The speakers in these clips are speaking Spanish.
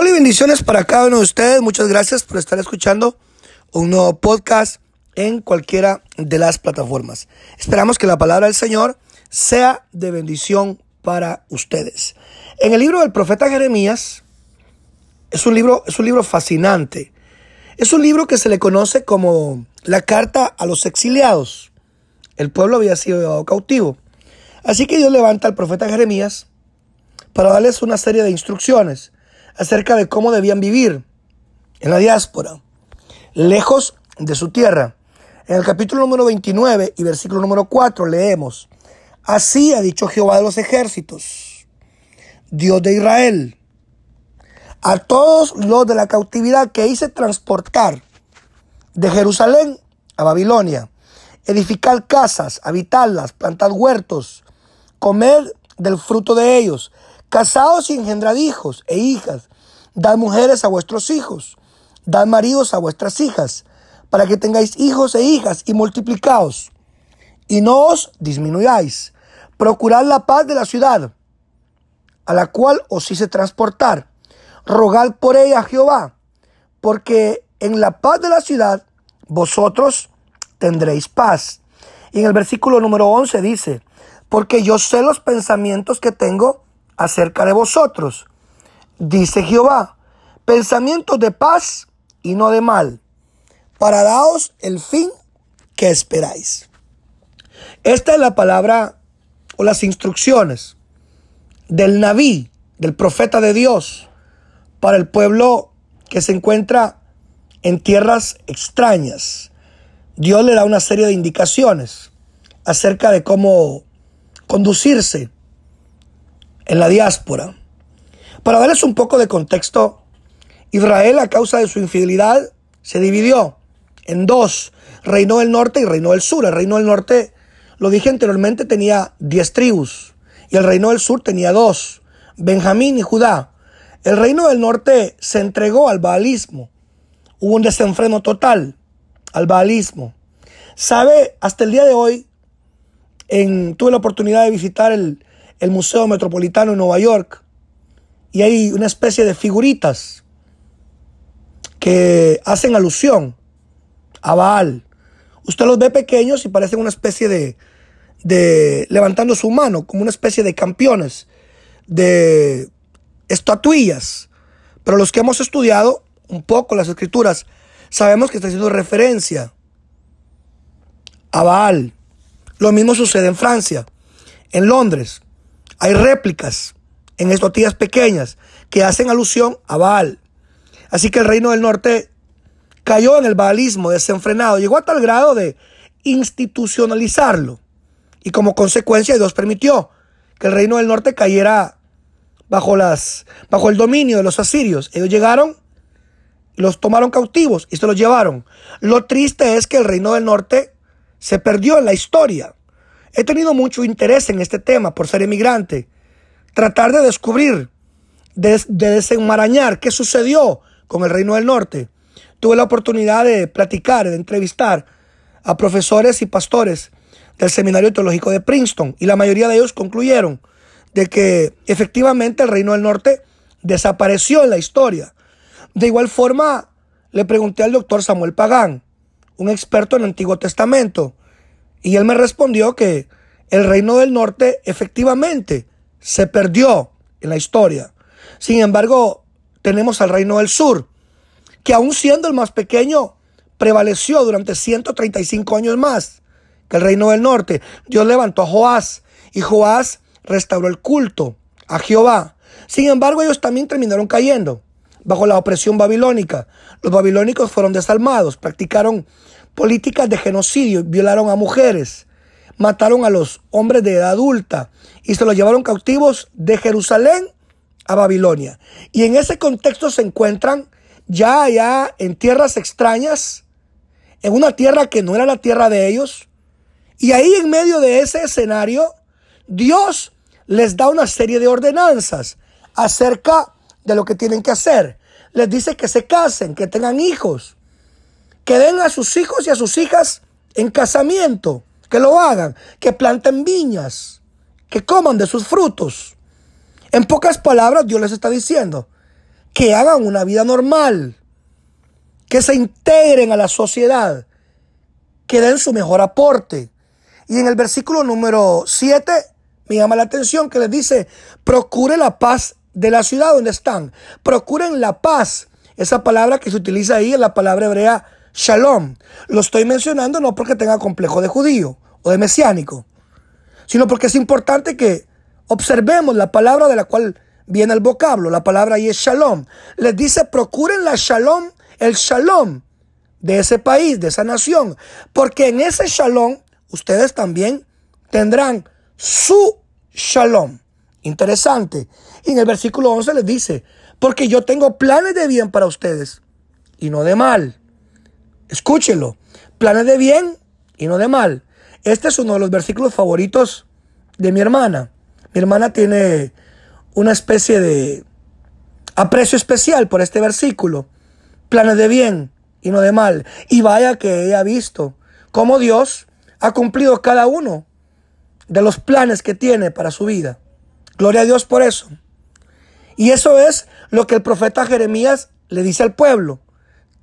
Hola y bendiciones para cada uno de ustedes. Muchas gracias por estar escuchando un nuevo podcast en cualquiera de las plataformas. Esperamos que la palabra del Señor sea de bendición para ustedes. En el libro del profeta Jeremías es un libro, es un libro fascinante. Es un libro que se le conoce como la carta a los exiliados. El pueblo había sido llevado cautivo. Así que Dios levanta al profeta Jeremías para darles una serie de instrucciones acerca de cómo debían vivir en la diáspora, lejos de su tierra. En el capítulo número 29 y versículo número 4 leemos, Así ha dicho Jehová de los ejércitos, Dios de Israel, a todos los de la cautividad que hice transportar de Jerusalén a Babilonia, edificar casas, habitarlas, plantar huertos, comer del fruto de ellos, casados y engendrad hijos e hijas, dad mujeres a vuestros hijos, dad maridos a vuestras hijas, para que tengáis hijos e hijas y multiplicaos, y no os disminuyáis. Procurad la paz de la ciudad, a la cual os hice transportar. Rogad por ella a Jehová, porque en la paz de la ciudad vosotros tendréis paz. Y en el versículo número 11 dice, porque yo sé los pensamientos que tengo acerca de vosotros, dice Jehová, pensamientos de paz y no de mal, para daros el fin que esperáis. Esta es la palabra o las instrucciones del Naví, del profeta de Dios, para el pueblo que se encuentra en tierras extrañas. Dios le da una serie de indicaciones acerca de cómo conducirse en la diáspora. Para darles un poco de contexto, Israel a causa de su infidelidad se dividió en dos, reino del norte y reino del sur. El reino del norte, lo dije anteriormente, tenía diez tribus y el reino del sur tenía dos, Benjamín y Judá. El reino del norte se entregó al baalismo. Hubo un desenfreno total al baalismo. ¿Sabe? Hasta el día de hoy, tuve la oportunidad de visitar el, el Museo Metropolitano en Nueva York y hay una especie de figuritas que hacen alusión a Baal. Usted los ve pequeños y parecen una especie de, de levantando su mano, como una especie de campeones, de estatuillas. Pero los que hemos estudiado un poco las escrituras, sabemos que está haciendo referencia a Baal. Lo mismo sucede en Francia, en Londres. Hay réplicas en estatuillas pequeñas que hacen alusión a Baal. Así que el reino del norte cayó en el baalismo desenfrenado, llegó a tal grado de institucionalizarlo. Y como consecuencia Dios permitió que el reino del norte cayera bajo, las, bajo el dominio de los asirios. Ellos llegaron, los tomaron cautivos y se los llevaron. Lo triste es que el reino del norte se perdió en la historia. He tenido mucho interés en este tema por ser emigrante. Tratar de descubrir, de, desenmarañar qué sucedió con el Reino del Norte. Tuve la oportunidad de platicar, de entrevistar a profesores y pastores del Seminario Teológico de Princeton y la mayoría de ellos concluyeron de que efectivamente el Reino del Norte desapareció en la historia. De igual forma, le pregunté al doctor Samuel Pagán, un experto en el Antiguo Testamento, y él me respondió que el reino del norte efectivamente se perdió en la historia. Sin embargo, tenemos al reino del sur, que aún siendo el más pequeño, prevaleció durante 135 años más que el reino del norte. Dios levantó a Joás y Joás restauró el culto a Jehová. Sin embargo, ellos también terminaron cayendo bajo la opresión babilónica. Los babilónicos fueron desalmados, practicaron políticas de genocidio, violaron a mujeres, mataron a los hombres de edad adulta y se los llevaron cautivos de Jerusalén a Babilonia. Y en ese contexto se encuentran ya allá en tierras extrañas, en una tierra que no era la tierra de ellos. Y ahí en medio de ese escenario, Dios les da una serie de ordenanzas acerca de lo que tienen que hacer. Les dice que se casen, que tengan hijos, que den a sus hijos y a sus hijas en casamiento, que lo hagan, que planten viñas, que coman de sus frutos. En pocas palabras, Dios les está diciendo que hagan una vida normal, que se integren a la sociedad, que den su mejor aporte. Y en el versículo número 7 me llama la atención que les dice, procure la paz de la ciudad donde están. Procuren la paz. Esa palabra que se utiliza ahí es la palabra hebrea shalom. Lo estoy mencionando no porque tenga complejo de judío o de mesiánico, sino porque es importante que observemos la palabra de la cual viene el vocablo. La palabra ahí es shalom. Les dice, procuren la shalom, el shalom de ese país, de esa nación, porque en ese shalom ustedes también tendrán su shalom. Interesante. Y en el versículo 11 les dice, porque yo tengo planes de bien para ustedes y no de mal. Escúchelo, planes de bien y no de mal. Este es uno de los versículos favoritos de mi hermana. Mi hermana tiene una especie de aprecio especial por este versículo. Planes de bien y no de mal. Y vaya que ella ha visto cómo Dios ha cumplido cada uno de los planes que tiene para su vida. Gloria a Dios por eso. Y eso es lo que el profeta Jeremías le dice al pueblo.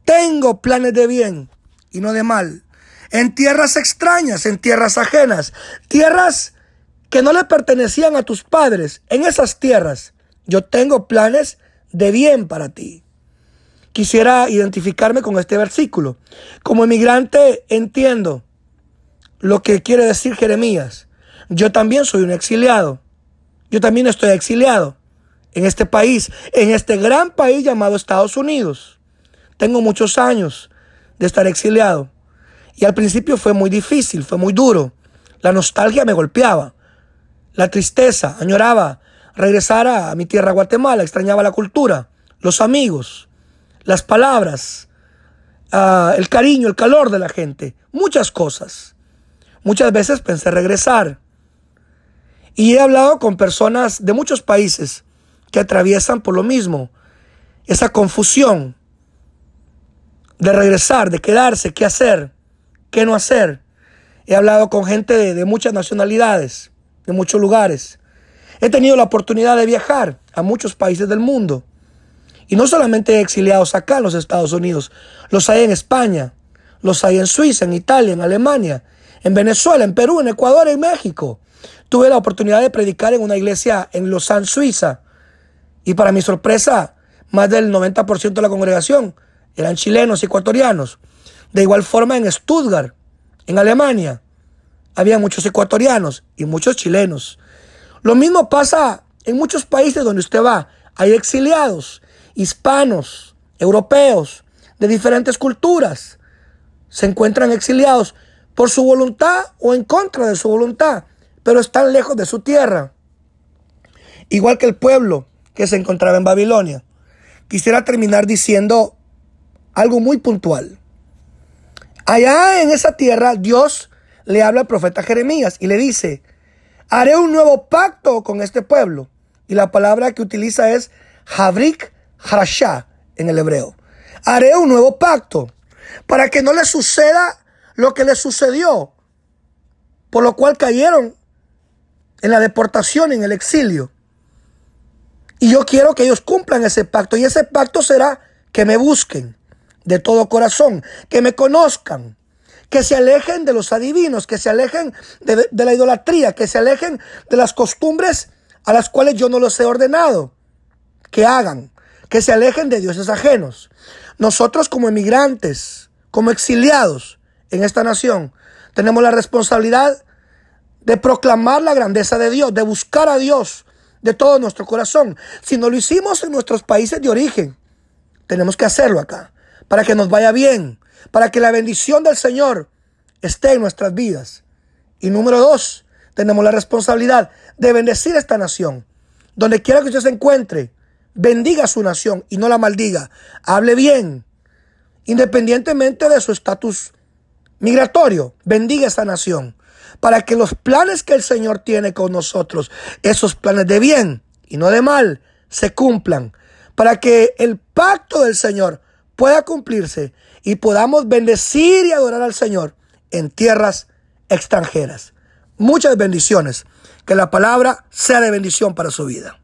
Tengo planes de bien y no de mal. En tierras extrañas, en tierras ajenas, tierras que no le pertenecían a tus padres. En esas tierras yo tengo planes de bien para ti. Quisiera identificarme con este versículo. Como emigrante entiendo lo que quiere decir Jeremías. Yo también soy un exiliado. Yo también estoy exiliado en este país, en este gran país llamado Estados Unidos. Tengo muchos años de estar exiliado. Y al principio fue muy difícil, fue muy duro. La nostalgia me golpeaba. La tristeza, añoraba regresar a mi tierra Guatemala, extrañaba la cultura, los amigos, las palabras, ah, el cariño, el calor de la gente, muchas cosas. Muchas veces pensé regresar. Y he hablado con personas de muchos países que atraviesan por lo mismo, esa confusión de regresar, de quedarse, qué hacer, qué no hacer. He hablado con gente de, muchas nacionalidades, de muchos lugares. He tenido la oportunidad de viajar a muchos países del mundo. Y no solamente exiliados acá en los Estados Unidos, los hay en España, los hay en Suiza, en Italia, en Alemania, en Venezuela, en Perú, en Ecuador, en México. Tuve la oportunidad de predicar en una iglesia en Lausanne, Suiza. Y para mi sorpresa, más del 90% de la congregación eran chilenos ecuatorianos. De igual forma en Stuttgart, en Alemania, había muchos ecuatorianos y muchos chilenos. Lo mismo pasa en muchos países donde usted va. Hay exiliados, hispanos, europeos, de diferentes culturas. Se encuentran exiliados por su voluntad o en contra de su voluntad pero están lejos de su tierra. Igual que el pueblo que se encontraba en Babilonia. Quisiera terminar diciendo algo muy puntual. Allá en esa tierra Dios le habla al profeta Jeremías y le dice, haré un nuevo pacto con este pueblo. Y la palabra que utiliza es Habrik Harashah en el hebreo. Haré un nuevo pacto para que no le suceda lo que le sucedió, por lo cual cayeron en la deportación, en el exilio. Y yo quiero que ellos cumplan ese pacto. Y ese pacto será que me busquen de todo corazón, que me conozcan, que se alejen de los adivinos, que se alejen de, la idolatría, que se alejen de las costumbres a las cuales yo no los he ordenado, que hagan, que se alejen de dioses ajenos. Nosotros como emigrantes, como exiliados en esta nación, tenemos la responsabilidad de proclamar la grandeza de Dios, de buscar a Dios de todo nuestro corazón. Si no lo hicimos en nuestros países de origen, tenemos que hacerlo acá, para que nos vaya bien, para que la bendición del Señor esté en nuestras vidas. Y número dos, tenemos la responsabilidad de bendecir esta nación. Donde quiera que usted se encuentre, bendiga a su nación y no la maldiga. Hable bien, independientemente de su estatus migratorio, bendiga esta nación para que los planes que el Señor tiene con nosotros, esos planes de bien y no de mal, se cumplan, para que el pacto del Señor pueda cumplirse y podamos bendecir y adorar al Señor en tierras extranjeras. Muchas bendiciones. Que la palabra sea de bendición para su vida.